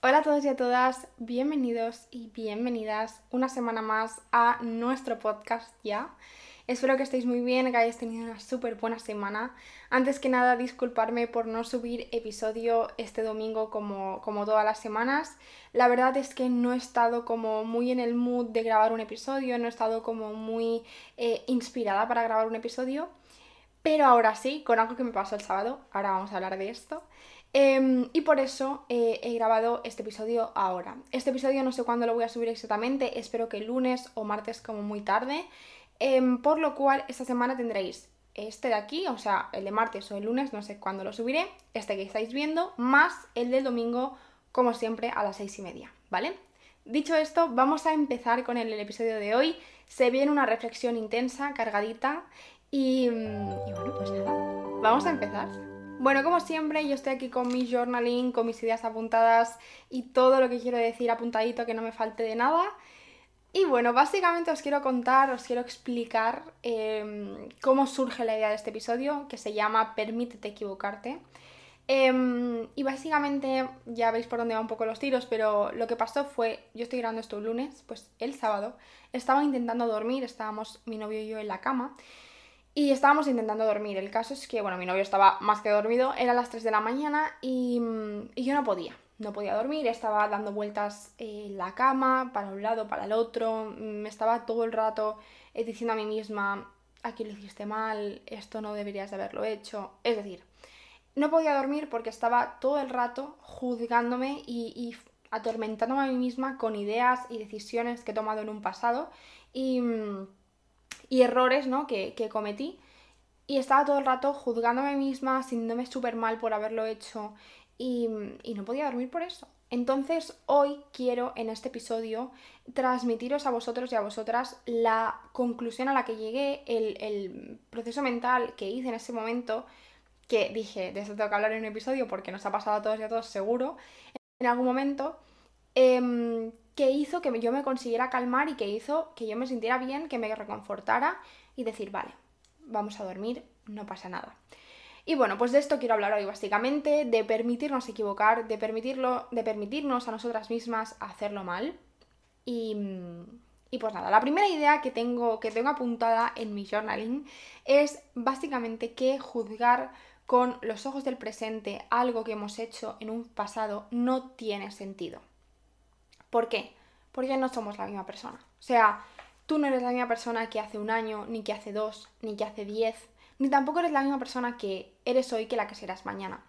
Hola a todos y a todas, bienvenidos y bienvenidas una semana más a nuestro podcast ya. Espero que estéis muy bien, que hayáis tenido una súper buena semana. Antes que nada, disculparme por no subir episodio este domingo como, como todas las semanas. La verdad es que no he estado como muy en el mood de grabar un episodio, no he estado como muy eh, inspirada para grabar un episodio. Pero ahora sí, con algo que me pasó el sábado, ahora vamos a hablar de esto. Em, y por eso eh, he grabado este episodio ahora. Este episodio no sé cuándo lo voy a subir exactamente, espero que el lunes o martes como muy tarde. Em, por lo cual esta semana tendréis este de aquí, o sea, el de martes o el lunes, no sé cuándo lo subiré, este que estáis viendo, más el del domingo, como siempre, a las seis y media, ¿vale? Dicho esto, vamos a empezar con el, episodio de hoy. Se viene una reflexión intensa, cargadita, y, y bueno, pues nada, vamos a empezar. Bueno, como siempre, yo estoy aquí con mi journaling, con mis ideas apuntadas y todo lo que quiero decir apuntadito, que no me falte de nada. Y bueno, básicamente os quiero contar, os quiero explicar em, cómo surge la idea de este episodio, que se llama Permítete equivocarte. Em, y básicamente ya veis por dónde van un poco los tiros, pero lo que pasó fue, yo estoy grabando esto el lunes, pues el sábado, estaba intentando dormir, estábamos mi novio y yo en la cama, y estábamos intentando dormir. El caso es que, bueno, mi novio estaba más que dormido, eran las 3 de la mañana y, yo no podía. No podía dormir, estaba dando vueltas en la cama, para un lado, para el otro. Me estaba todo el rato eh, diciendo a mí misma, aquí lo hiciste mal, esto no deberías de haberlo hecho. Es decir, no podía dormir porque estaba todo el rato juzgándome y, y atormentándome a mí misma con ideas y decisiones que he tomado en un pasado. Y y errores ¿no? que, cometí. Y estaba todo el rato juzgándome a mí misma, sintiéndome súper mal por haberlo hecho y, no podía dormir por eso. Entonces hoy quiero en este episodio transmitiros a vosotros y a vosotras la conclusión a la que llegué, el, proceso mental que hice en ese momento, que dije, de esto tengo que hablar en un episodio porque nos ha pasado a todos y a todos seguro, en algún momento, em, que hizo que yo me consiguiera calmar y que hizo que yo me sintiera bien, que me reconfortara y decir, vale, vamos a dormir, no pasa nada. Y bueno, pues de esto quiero hablar hoy básicamente, de permitirnos equivocar, de, permitirlo, de permitirnos a nosotras mismas hacerlo mal. Y, y pues nada, la primera idea que tengo, que tengo apuntada en mi journaling es básicamente que juzgar con los ojos del presente algo que hemos hecho en un pasado no tiene sentido. ¿Por qué? Porque no somos la misma persona. O sea, tú no eres la misma persona que hace un año, ni que hace dos, ni que hace diez, ni tampoco eres la misma persona que eres hoy que la que serás mañana.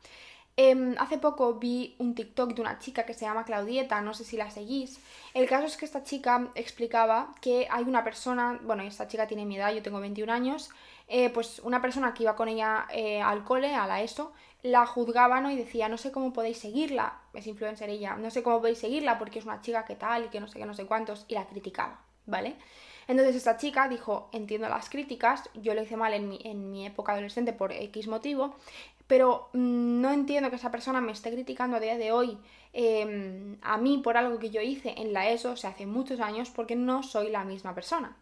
Em, hace poco vi un TikTok de una chica que se llama Claudieta, no sé si la seguís. El caso es que esta chica explicaba que hay una persona, bueno, esta chica tiene mi edad, yo tengo 21 años, eh, pues una persona que iba con ella eh, al cole, a la ESO, la juzgaba ¿no? y decía, no sé cómo podéis seguirla, es influencer ella, no sé cómo podéis seguirla porque es una chica que tal y que no sé qué, no sé cuántos, y la criticaba, ¿vale? Entonces esta chica dijo, entiendo las críticas, yo lo hice mal en mi, en mi época adolescente por X motivo, pero mm, no entiendo que esa persona me esté criticando a día de hoy em, a mí por algo que yo hice en la ESO, o sea, hace muchos años, porque no soy la misma persona.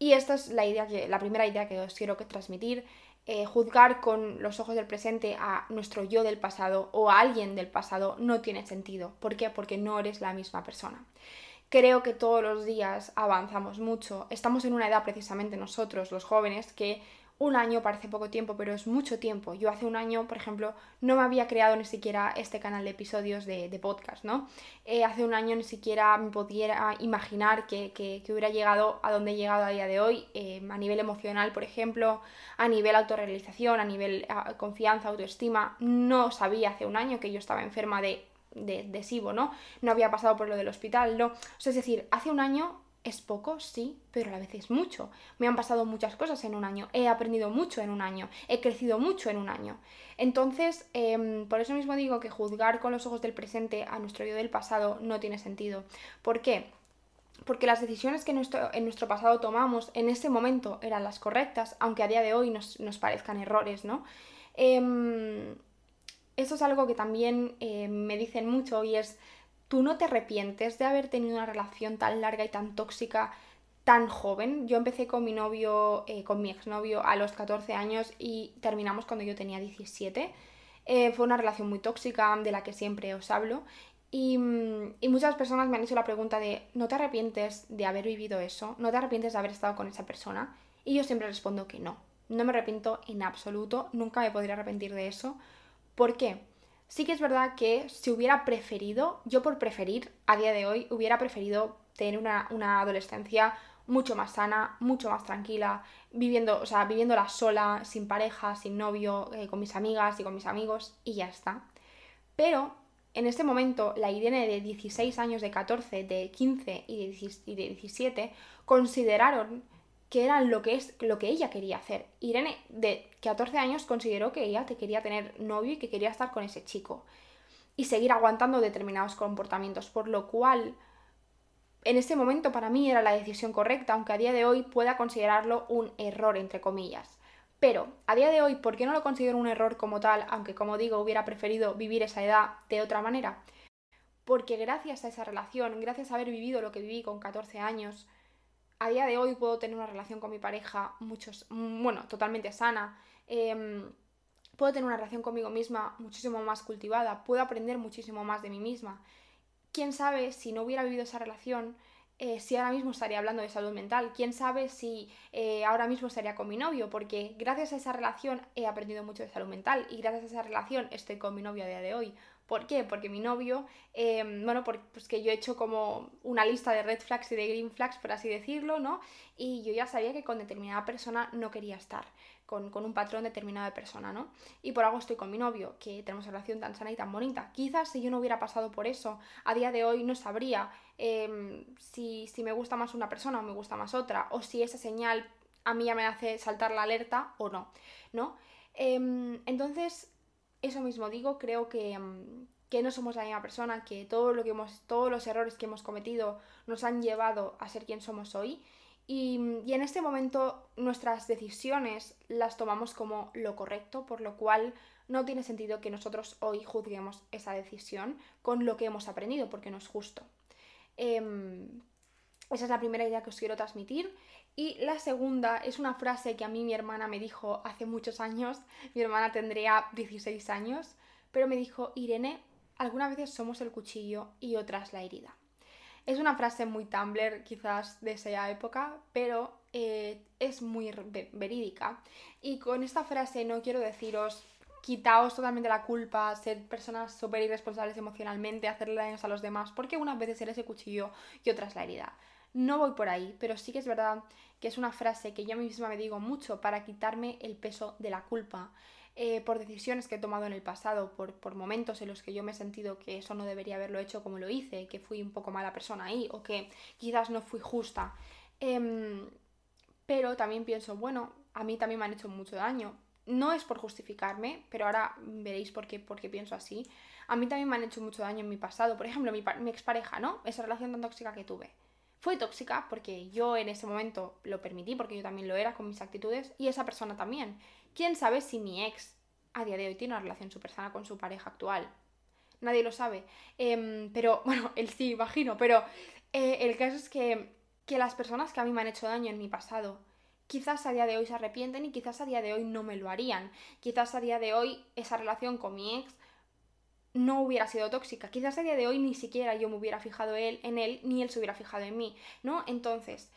Y esta es la, idea que, la primera idea que os quiero que transmitir. Eh, juzgar con los ojos del presente a nuestro yo del pasado o a alguien del pasado no tiene sentido. ¿Por qué? Porque no eres la misma persona. Creo que todos los días avanzamos mucho. Estamos en una edad precisamente nosotros, los jóvenes, que un año parece poco tiempo, pero es mucho tiempo. Yo hace un año, por ejemplo, no me había creado ni siquiera este canal de episodios de, podcast, ¿no? Eh, hace un año ni siquiera me pudiera imaginar que, hubiera llegado a donde he llegado a día de hoy, eh, a nivel emocional, por ejemplo, a nivel autorrealización, a nivel confianza, autoestima. No sabía hace un año que yo estaba enferma de, de, de SIBO, ¿no? No había pasado por lo del hospital, ¿no? es decir, hace un año es poco, sí, pero a la vez es mucho. Me han pasado muchas cosas en un año, he aprendido mucho en un año, he crecido mucho en un año. Entonces, em, por eso mismo digo que juzgar con los ojos del presente a nuestro yo del pasado no tiene sentido. ¿Por qué? Porque las decisiones que en nuestro pasado tomamos en ese momento eran las correctas, aunque a día de hoy nos, parezcan errores, ¿no? Em, eso es algo que también eh, me dicen mucho y es ¿Tú no te arrepientes de haber tenido una relación tan larga y tan tóxica tan joven? Yo empecé con mi novio, eh, con mi exnovio a los 14 años y terminamos cuando yo tenía 17. Eh, fue una relación muy tóxica de la que siempre os hablo Y, y, muchas personas me han hecho la pregunta de, ¿no te arrepientes de haber vivido eso? ¿No te arrepientes de haber estado con esa persona? Y yo siempre respondo que no. No me arrepiento en absoluto, nunca me podría arrepentir de eso. ¿Por qué? Sí que es verdad que si hubiera preferido, yo por preferir, a día de hoy, hubiera preferido tener una, una adolescencia mucho más sana, mucho más tranquila, viviendo, o sea, viviéndola sola, sin pareja, sin novio, eh, con mis amigas y con mis amigos y ya está. Pero en este momento la Irene de 16 años, de 14, de 15 y de 17 consideraron que era lo que, es, lo que ella quería hacer. Irene de 14 años consideró que ella te quería tener novio y que quería estar con ese chico y seguir aguantando determinados comportamientos, por lo cual en ese momento para mí era la decisión correcta, aunque a día de hoy pueda considerarlo un error, entre comillas. Pero a día de hoy, ¿por qué no lo considero un error como tal, aunque como digo, hubiera preferido vivir esa edad de otra manera? Porque gracias a esa relación, gracias a haber vivido lo que viví con 14 años, a día de hoy puedo tener una relación con mi pareja, muchos, bueno, totalmente sana. Em, puedo tener una relación conmigo misma muchísimo más cultivada, puedo aprender muchísimo más de mí misma quién sabe si no hubiera vivido esa relación, eh, si ahora mismo estaría hablando de salud mental, quién sabe si eh, ahora mismo estaría con mi novio, porque gracias a esa relación he aprendido mucho de salud mental y gracias a esa relación estoy con mi novio a día de hoy. ¿Por qué? Porque mi novio, em, bueno, pues que yo he hecho como una lista de red flags y de green flags, por así decirlo, ¿no? Y yo ya sabía que con determinada persona no quería estar con, un patrón determinado de persona, ¿no? Y por algo estoy con mi novio, que tenemos una relación tan sana y tan bonita. Quizás si yo no hubiera pasado por eso, a día de hoy no sabría em, si, me gusta más una persona o me gusta más otra, o si esa señal a mí ya me hace saltar la alerta o no, ¿no? Em, entonces, eso mismo digo, creo que, em, que no somos la misma persona, que todo lo que hemos, todos los errores que hemos cometido nos han llevado a ser quien somos hoy y, en este momento nuestras decisiones las tomamos como lo correcto, por lo cual no tiene sentido que nosotros hoy juzguemos esa decisión con lo que hemos aprendido, porque no es justo. Em, esa es la primera idea que os quiero transmitir. Y la segunda es una frase que a mí mi hermana me dijo hace muchos años. Mi hermana tendría 16 años, pero me dijo, Irene, algunas veces somos el cuchillo y otras la herida. Es una frase muy Tumblr quizás de esa época, pero eh, es muy verídica. Y con esta frase no quiero deciros quitaos totalmente la culpa, ser personas súper irresponsables emocionalmente, hacerle daños a los demás, porque unas veces eres el cuchillo y otras la herida. No voy por ahí, pero sí que es verdad que es una frase que yo misma me digo mucho para quitarme el peso de la culpa. Eh, por decisiones que he tomado en el pasado, por, momentos en los que yo me he sentido que eso no debería haberlo hecho como lo hice, que fui un poco mala persona ahí o que quizás no fui justa. Em, pero también pienso, bueno, a mí también me han hecho mucho daño. No es por justificarme, pero ahora veréis por qué, por qué pienso así. A mí también me han hecho mucho daño en mi pasado. Por ejemplo, mi, mi expareja, ¿no? Esa relación tan tóxica que tuve. Fue tóxica porque yo en ese momento lo permití, porque yo también lo era con mis actitudes, y esa persona también. ¿Quién sabe si mi ex a día de hoy tiene una relación súper sana con su pareja actual? Nadie lo sabe. Em, pero, bueno, él sí, imagino, pero eh, el caso es que, que las personas que a mí me han hecho daño en mi pasado, quizás a día de hoy se arrepienten y quizás a día de hoy no me lo harían. Quizás a día de hoy esa relación con mi ex no hubiera sido tóxica. Quizás a día de hoy ni siquiera yo me hubiera fijado él, en él, ni él se hubiera fijado en mí, ¿no? Entonces,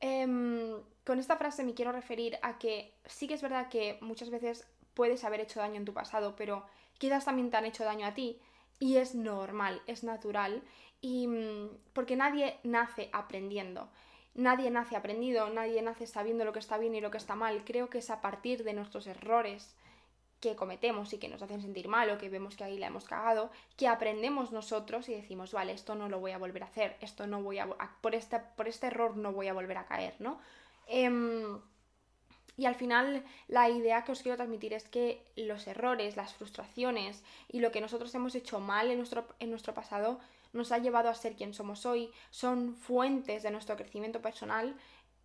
em, con esta frase me quiero referir a que sí que es verdad que muchas veces puedes haber hecho daño en tu pasado, pero quizás también te han hecho daño a ti y es normal, es natural y mm, porque nadie nace aprendiendo. Nadie nace aprendido, nadie nace sabiendo lo que está bien y lo que está mal. Creo que es a partir de nuestros errores que cometemos y que nos hacen sentir mal o que vemos que ahí la hemos cagado, que aprendemos nosotros y decimos, vale, esto no lo voy a volver a hacer, esto no voy a, por este, por este error no voy a volver a caer, ¿no? Em, y al final la idea que os quiero transmitir es que los errores, las frustraciones y lo que nosotros hemos hecho mal en nuestro, en nuestro pasado nos ha llevado a ser quien somos hoy, son fuentes de nuestro crecimiento personal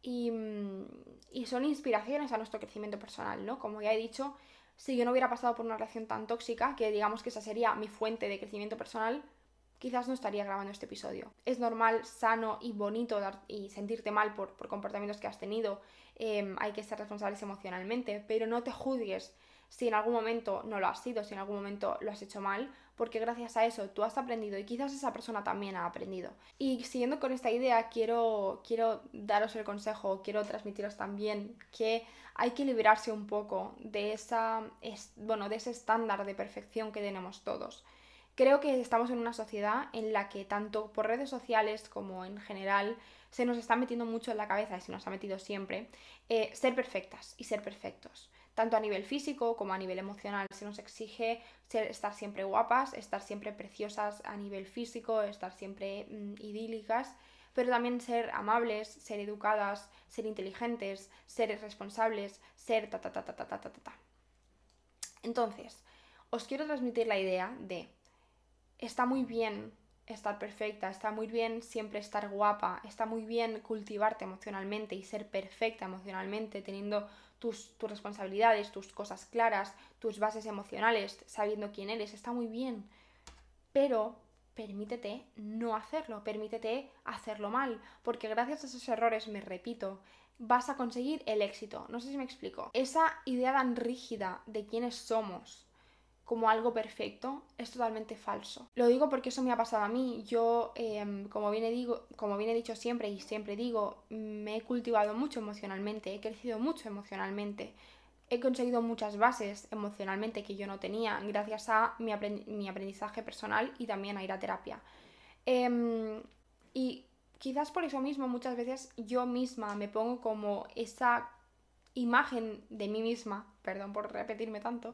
y, y son inspiraciones a nuestro crecimiento personal, ¿no? Como ya he dicho, si yo no hubiera pasado por una relación tan tóxica, que digamos que esa sería mi fuente de crecimiento personal, quizás no estaría grabando este episodio. Es normal, sano y bonito dar, y sentirte mal por, comportamientos que has tenido. Em, hay que ser responsables emocionalmente, pero no te juzgues si en algún momento no lo has sido, si en algún momento lo has hecho mal, porque gracias a eso tú has aprendido y quizás esa persona también ha aprendido. Y siguiendo con esta idea, quiero, quiero daros el consejo, quiero transmitiros también que hay que liberarse un poco de, esa, bueno, de ese estándar de perfección que tenemos todos. Creo que estamos en una sociedad en la que tanto por redes sociales como en general se nos está metiendo mucho en la cabeza, y se nos ha metido siempre, eh, ser perfectas y ser perfectos. Tanto a nivel físico como a nivel emocional. Se nos exige estar siempre guapas, estar siempre preciosas a nivel físico, estar siempre mm, idílicas, pero también ser amables, ser educadas, ser inteligentes, ser responsables, ser ta ta ta ta ta ta ta ta. Entonces, os quiero transmitir la idea de está muy bien estar perfecta, está muy bien siempre estar guapa, está muy bien cultivarte emocionalmente y ser perfecta emocionalmente, teniendo tus, tus, responsabilidades, tus cosas claras, tus bases emocionales, sabiendo quién eres, está muy bien. Pero permítete no hacerlo, permítete hacerlo mal, porque gracias a esos errores, me repito, vas a conseguir el éxito. No sé si me explico. Esa idea tan rígida de quiénes somos, como algo perfecto es totalmente falso. Lo digo porque eso me ha pasado a mí. Yo, em, como, viene digo, como viene dicho siempre y siempre digo, me he cultivado mucho emocionalmente, he crecido mucho emocionalmente, he conseguido muchas bases emocionalmente que yo no tenía gracias a mi, aprendizaje personal y también a ir a terapia. Em, y quizás por eso mismo muchas veces yo misma me pongo como esa imagen de mí misma, perdón por repetirme tanto,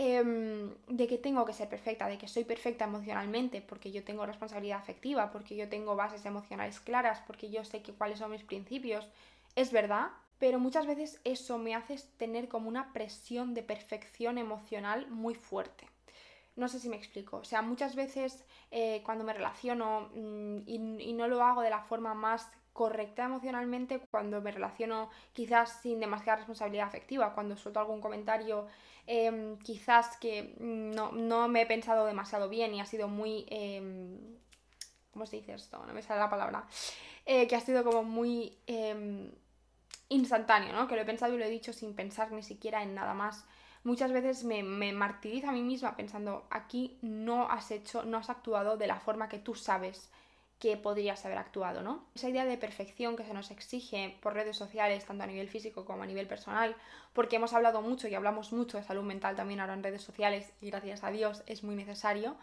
Em, de que tengo que ser perfecta, de que soy perfecta emocionalmente, porque yo tengo responsabilidad afectiva, porque yo tengo bases emocionales claras, porque yo sé que cuáles son mis principios. Es verdad, pero muchas veces eso me hace tener como una presión de perfección emocional muy fuerte. No sé si me explico. O sea, muchas veces eh, cuando me relaciono mm, y, no lo hago de la forma más correcta emocionalmente, cuando me relaciono quizás sin demasiada responsabilidad afectiva, cuando suelto algún comentario Em, quizás que no, me he pensado demasiado bien y ha sido muy... Em, ¿Cómo se dice esto? No me sale la palabra. Eh, que ha sido como muy em, instantáneo, ¿no? Que lo he pensado y lo he dicho sin pensar ni siquiera en nada más. Muchas veces me, me martirizo a mí misma pensando, aquí no has hecho, no has actuado de la forma que tú sabes que podrías haber actuado, ¿no? Esa idea de perfección que se nos exige por redes sociales, tanto a nivel físico como a nivel personal, porque hemos hablado mucho y hablamos mucho de salud mental también ahora en redes sociales y gracias a Dios es muy necesario,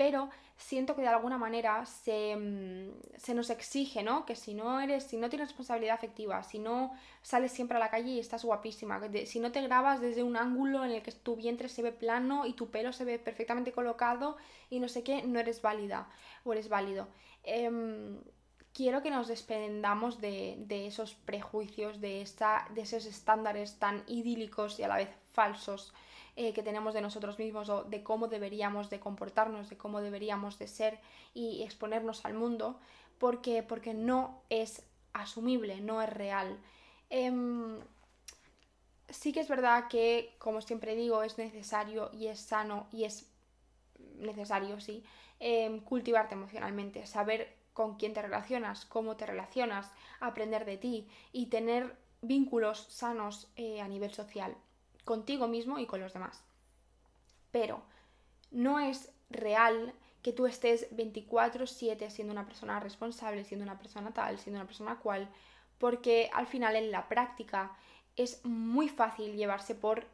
pero siento que de alguna manera se, mm, se, nos exige, ¿no? Que si no eres, si no tienes responsabilidad afectiva, si no sales siempre a la calle y estás guapísima, si no te grabas desde un ángulo en el que tu vientre se ve plano y tu pelo se ve perfectamente colocado y no sé qué, no eres válida o eres válido. Em, quiero que nos desprendamos de, de esos prejuicios, de, esta, de esos estándares tan idílicos y a la vez falsos eh, que tenemos de nosotros mismos o de cómo deberíamos de comportarnos, de cómo deberíamos de ser y exponernos al mundo, porque, porque no es asumible, no es real. Em, sí que es verdad que, como siempre digo, es necesario y es sano y es necesario, sí, em, cultivarte emocionalmente, saber con quién te relacionas, cómo te relacionas, aprender de ti y tener vínculos sanos eh, a nivel social contigo mismo y con los demás. Pero no es real que tú estés 24/7 siendo una persona responsable, siendo una persona tal, siendo una persona cual, porque al final en la práctica es muy fácil llevarse por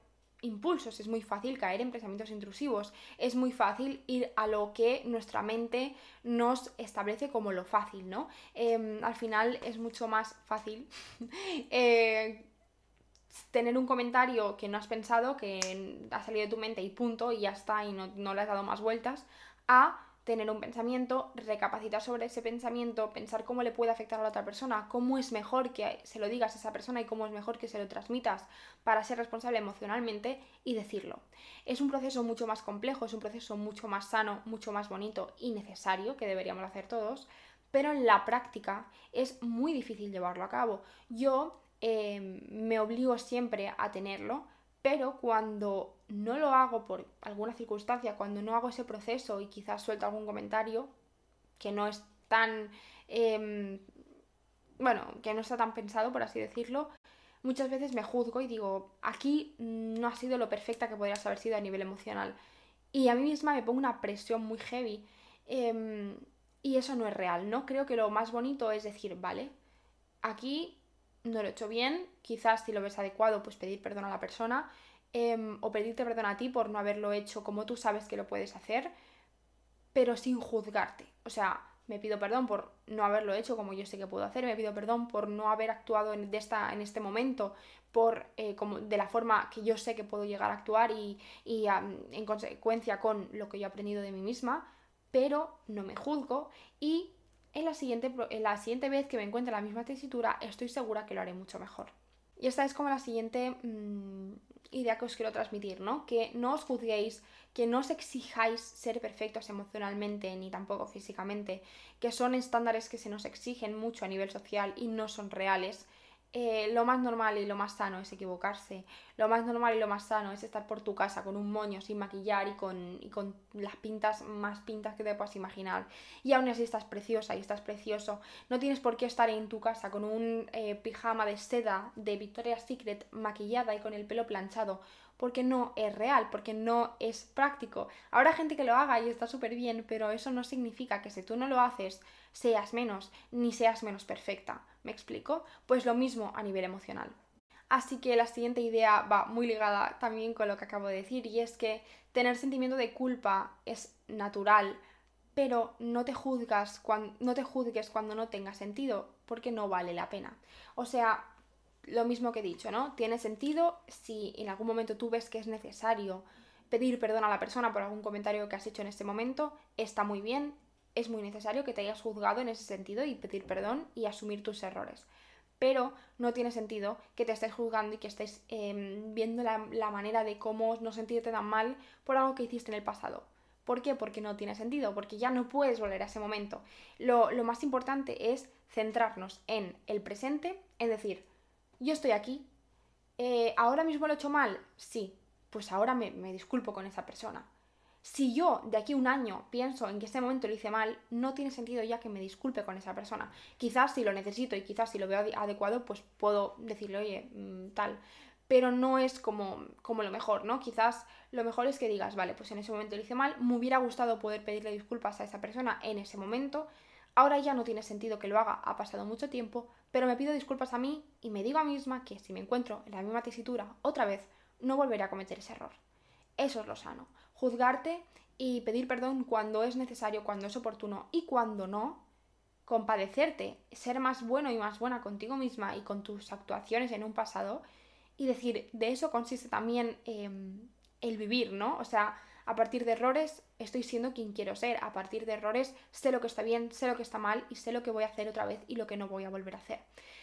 impulsos, es muy fácil caer en pensamientos intrusivos, es muy fácil ir a lo que nuestra mente nos establece como lo fácil, ¿no? Em, al final es mucho más fácil eh, tener un comentario que no has pensado, que ha salido de tu mente y punto, y ya está, y no, le has dado más vueltas, a tener un pensamiento, recapacitar sobre ese pensamiento, pensar cómo le puede afectar a la otra persona, cómo es mejor que se lo digas a esa persona y cómo es mejor que se lo transmitas para ser responsable emocionalmente y decirlo. Es un proceso mucho más complejo, es un proceso mucho más sano, mucho más bonito y necesario, que deberíamos hacer todos, pero en la práctica es muy difícil llevarlo a cabo. Yo Em, me obligo siempre a tenerlo, pero cuando no lo hago por alguna circunstancia, cuando no hago ese proceso y quizás suelto algún comentario que no es tan... Em, bueno, que no está tan pensado, por así decirlo, muchas veces me juzgo y digo, aquí no ha sido lo perfecta que podrías haber sido a nivel emocional. Y a mí misma me pongo una presión muy heavy. Em, y eso no es real, ¿no? Creo que lo más bonito es decir, vale, aquí no lo he hecho bien, quizás si lo ves adecuado, pues pedir perdón a la persona em, o pedirte perdón a ti por no haberlo hecho como tú sabes que lo puedes hacer, pero sin juzgarte. O sea, me pido perdón por no haberlo hecho como yo sé que puedo hacer, me pido perdón por no haber actuado en, esta, en este momento por, eh, como de la forma que yo sé que puedo llegar a actuar y, en consecuencia con lo que yo he aprendido de mí misma, pero no me juzgo y en la siguiente, en la siguiente vez que me encuentre en la misma tesitura estoy segura que lo haré mucho mejor. Y esta es como la siguiente mm, idea que os quiero transmitir, ¿no? Que no os juzguéis, que no os exijáis ser perfectos emocionalmente ni tampoco físicamente, que son estándares que se nos exigen mucho a nivel social y no son reales, eh, lo más normal y lo más sano es equivocarse. Lo más normal y lo más sano es estar por tu casa con un moño sin maquillar y con, con las pintas más pintas que te puedas imaginar. Y aún así estás preciosa y estás precioso. No tienes por qué estar en tu casa con un eh, pijama de seda de Victoria's Secret maquillada y con el pelo planchado porque no es real, porque no es práctico. Habrá gente que lo haga y está súper bien, pero eso no significa que si tú no lo haces seas menos, ni seas menos perfecta. ¿Me explico? Pues lo mismo a nivel emocional. Así que la siguiente idea va muy ligada también con lo que acabo de decir y es que tener sentimiento de culpa es natural, pero no te cuando, no te juzgues cuando no tenga sentido, porque no vale la pena. O sea, lo mismo que he dicho, ¿no? Tiene sentido si en algún momento tú ves que es necesario pedir perdón a la persona por algún comentario que has hecho en este momento, está muy bien, es muy necesario que te hayas juzgado en ese sentido y pedir perdón y asumir tus errores. Pero no tiene sentido que te estés juzgando y que estés em, viendo la, manera de cómo no sentirte tan mal por algo que hiciste en el pasado. ¿Por qué? Porque no tiene sentido, porque ya no puedes volver a ese momento. Lo, más importante es centrarnos en el presente, es decir, yo estoy aquí, eh, ¿ahora mismo lo he hecho mal? Sí, pues ahora me, disculpo con esa persona. Si yo de aquí un año pienso en que este momento lo hice mal, no tiene sentido ya que me disculpe con esa persona. Quizás si lo necesito y quizás si lo veo adecuado, pues puedo decirle, oye, mm, tal. Pero no es como, como lo mejor, ¿no? Quizás lo mejor es que digas, vale, pues en ese momento lo hice mal, me hubiera gustado poder pedirle disculpas a esa persona en ese momento, Ahora ya no tiene sentido que lo haga, ha pasado mucho tiempo, pero me pido disculpas a mí y me digo a mí misma que si me encuentro en la misma tesitura otra vez, no volveré a cometer ese error. Eso es lo sano. Juzgarte y pedir perdón cuando es necesario, cuando es oportuno y cuando no, compadecerte, ser más bueno y más buena contigo misma y con tus actuaciones en un pasado y decir, de eso consiste también em, el vivir, ¿no? O sea, a partir de errores estoy siendo quien quiero ser. A partir de errores sé lo que está bien, sé lo que está mal y sé lo que voy a hacer otra vez y lo que no voy a volver a hacer.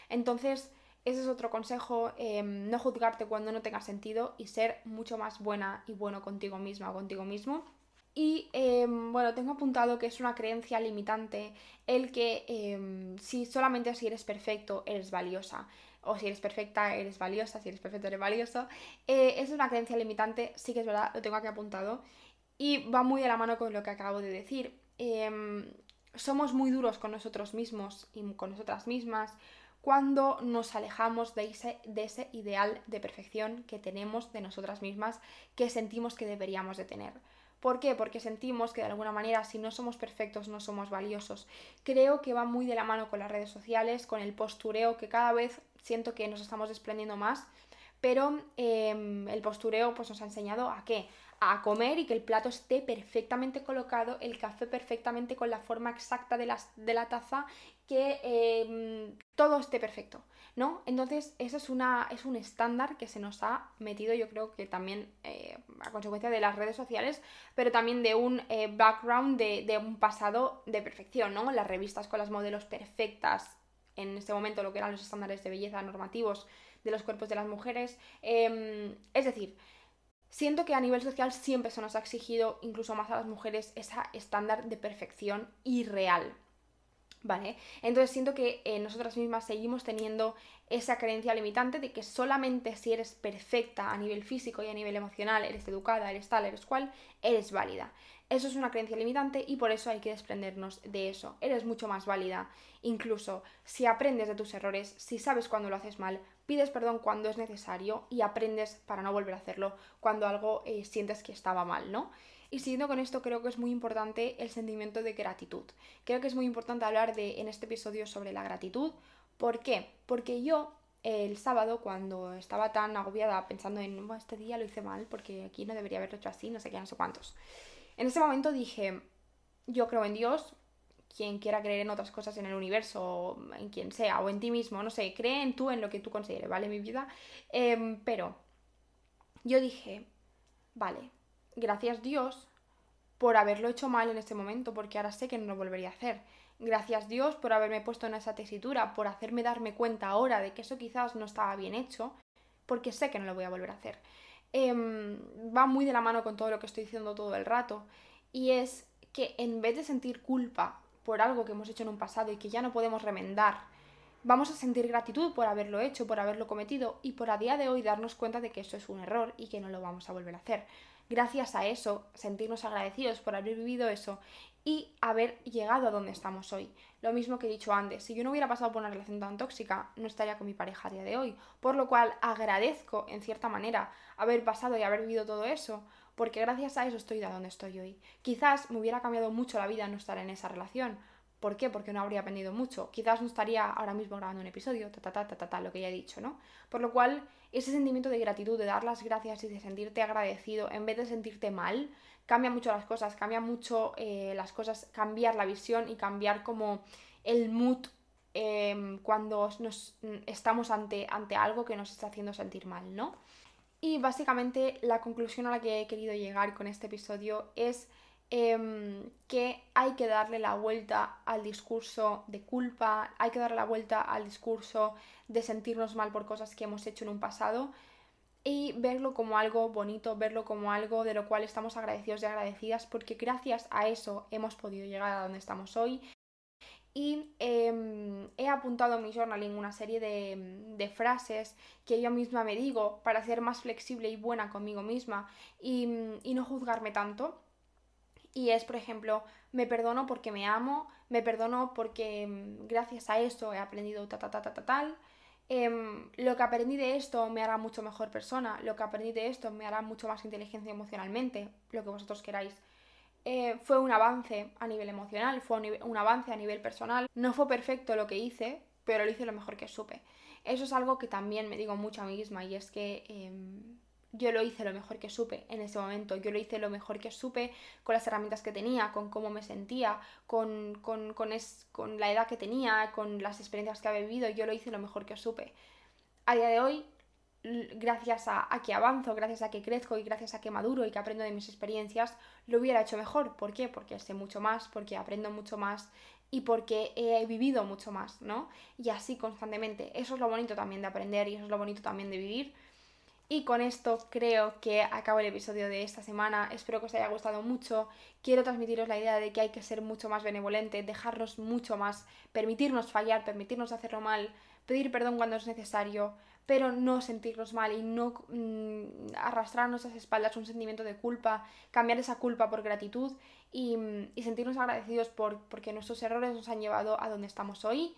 Entonces, ese es otro consejo, em, no juzgarte cuando no tenga sentido y ser mucho más buena y bueno contigo misma o contigo mismo. Y em, bueno, tengo apuntado que es una creencia limitante el que em, si solamente si eres perfecto eres valiosa o si eres perfecta, eres valiosa, si eres perfecto, eres valioso. Eh, es una creencia limitante, sí que es verdad, lo tengo aquí apuntado, y va muy de la mano con lo que acabo de decir. Em, somos muy duros con nosotros mismos y con nosotras mismas cuando nos alejamos de ese, de ese ideal de perfección que tenemos de nosotras mismas, que sentimos que deberíamos de tener. ¿Por qué? Porque sentimos que de alguna manera si no somos perfectos no somos valiosos. Creo que va muy de la mano con las redes sociales, con el postureo que cada vez siento que nos estamos desprendiendo más, pero em, el postureo pues nos ha enseñado a qué? A comer y que el plato esté perfectamente colocado, el café perfectamente con la forma exacta de, de la taza, que em, todo esté perfecto, ¿no? Entonces, eso es, una, es un estándar que se nos ha metido, yo creo que también eh, a consecuencia de las redes sociales, pero también de un eh, background de, de un pasado de perfección, ¿no? Las revistas con las modelos perfectas, en este momento lo que eran los estándares de belleza normativos de los cuerpos de las mujeres. Em, es decir, siento que a nivel social siempre se nos ha exigido, incluso más a las mujeres, ese estándar de perfección irreal. ¿Vale? Entonces siento que eh, nosotras mismas seguimos teniendo esa creencia limitante de que solamente si eres perfecta a nivel físico y a nivel emocional, eres educada, eres tal, eres cual, eres válida. Eso es una creencia limitante y por eso hay que desprendernos de eso. Eres mucho más válida. Incluso si aprendes de tus errores, si sabes cuando lo haces mal, pides perdón cuando es necesario y aprendes para no volver a hacerlo cuando algo eh, sientes que estaba mal, ¿no? Y siguiendo con esto, creo que es muy importante el sentimiento de gratitud. Creo que es muy importante hablar de, en este episodio sobre la gratitud. ¿Por qué? Porque yo el sábado, cuando estaba tan agobiada pensando en, este día lo hice mal porque aquí no debería haberlo hecho así, no sé qué, no sé cuántos. En ese momento dije, yo creo en Dios, quien quiera creer en otras cosas en el universo, en quien sea, o en ti mismo, no sé, cree en tú, en lo que tú consideres, ¿vale? Mi vida. Em, pero yo dije, vale, gracias Dios por haberlo hecho mal en este momento, porque ahora sé que no lo volvería a hacer. Gracias Dios por haberme puesto en esa tesitura, por hacerme darme cuenta ahora de que eso quizás no estaba bien hecho, porque sé que no lo voy a volver a hacer. Em, va muy de la mano con todo lo que estoy diciendo todo el rato, y es que en vez de sentir culpa por algo que hemos hecho en un pasado y que ya no podemos remendar, vamos a sentir gratitud por haberlo hecho, por haberlo cometido y por a día de hoy darnos cuenta de que eso es un error y que no lo vamos a volver a hacer. Gracias a eso, sentirnos agradecidos por haber vivido eso y haber llegado a donde estamos hoy. Lo mismo que he dicho antes, si yo no hubiera pasado por una relación tan tóxica, no estaría con mi pareja a día de hoy. Por lo cual agradezco, en cierta manera, haber pasado y haber vivido todo eso, porque gracias a eso estoy de donde estoy hoy. Quizás me hubiera cambiado mucho la vida no estar en esa relación. ¿Por qué? Porque no habría aprendido mucho. Quizás no estaría ahora mismo grabando un episodio, ta ta ta ta ta, ta lo que ya he dicho, ¿no? Por lo cual, ese sentimiento de gratitud, de dar las gracias y de sentirte agradecido, en vez de sentirte mal, cambia mucho las cosas, cambia mucho eh, las cosas, cambiar la visión y cambiar como el mood em, cuando nos estamos ante, ante algo que nos está haciendo sentir mal, ¿no? Y básicamente la conclusión a la que he querido llegar con este episodio es em, que hay que darle la vuelta al discurso de culpa, hay que darle la vuelta al discurso de sentirnos mal por cosas que hemos hecho en un pasado y verlo como algo bonito, verlo como algo de lo cual estamos agradecidos y agradecidas porque gracias a eso hemos podido llegar a donde estamos hoy y em, he apuntado en mi journaling una serie de, frases que yo misma me digo para ser más flexible y buena conmigo misma y, no juzgarme tanto. Y es, por ejemplo, me perdono porque me amo, me perdono porque em, gracias a eso he aprendido ta ta ta ta, ta tal. Em, lo que aprendí de esto me hará mucho mejor persona, lo que aprendí de esto me hará mucho más inteligencia emocionalmente, lo que vosotros queráis. Eh, fue un avance a nivel emocional, fue un, avance a nivel personal. No fue perfecto lo que hice, pero lo hice lo mejor que supe. Eso es algo que también me digo mucho a mí misma y es que em, yo lo hice lo mejor que supe en ese momento, yo lo hice lo mejor que supe con las herramientas que tenía, con cómo me sentía, con, con, con, con la edad que tenía, con las experiencias que había vivido, yo lo hice lo mejor que supe. A día de hoy gracias a, que avanzo, gracias a que crezco y gracias a que maduro y que aprendo de mis experiencias, lo hubiera hecho mejor. ¿Por qué? Porque sé mucho más, porque aprendo mucho más y porque he vivido mucho más, ¿no? Y así constantemente. Eso es lo bonito también de aprender y eso es lo bonito también de vivir. Y con esto creo que acabo el episodio de esta semana. Espero que os haya gustado mucho. Quiero transmitiros la idea de que hay que ser mucho más benevolente, dejarnos mucho más, permitirnos fallar, permitirnos hacerlo mal, pedir perdón cuando es necesario, pero no sentirnos mal y no mm, arrastrarnos a esas espaldas un sentimiento de culpa, cambiar esa culpa por gratitud y, sentirnos agradecidos por, porque nuestros errores nos han llevado a donde estamos hoy.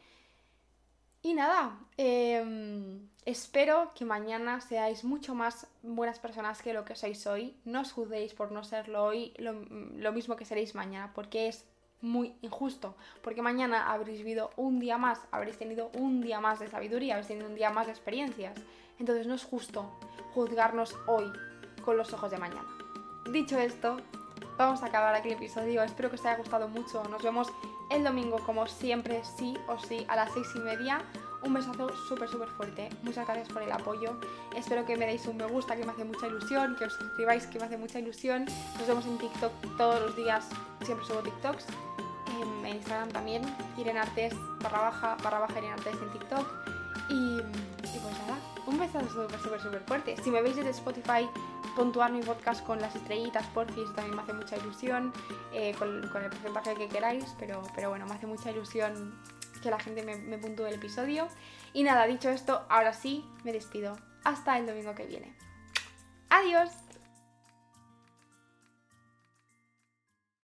Y nada, em, espero que mañana seáis mucho más buenas personas que lo que sois hoy. No os juzguéis por no serlo hoy lo, lo mismo que seréis mañana, porque es muy injusto, porque mañana habréis vivido un día más, habréis tenido un día más de sabiduría, habréis tenido un día más de experiencias. Entonces no es justo juzgarnos hoy con los ojos de mañana. Dicho esto, vamos a acabar aquí el episodio. Espero que os haya gustado mucho. Nos vemos el domingo, como siempre, sí o sí, a las seis y media. Un besazo súper, súper fuerte. Muchas gracias por el apoyo. Espero que me deis un me gusta, que me hace mucha ilusión, que os suscribáis, que me hace mucha ilusión. Nos vemos en TikTok todos los días. Siempre subo TikToks. En, Instagram también, Irene Artes, barra baja, barra baja Irene Artes en TikTok. Y, besazo súper, súper, súper fuerte. Si me veis desde Spotify, puntuar mi podcast con las estrellitas, porfis, también me hace mucha ilusión, eh, con, el porcentaje que queráis, pero, pero bueno, me hace mucha ilusión que la gente me, me puntúe el episodio. Y nada, dicho esto, ahora sí, me despido. Hasta el domingo que viene. ¡Adiós!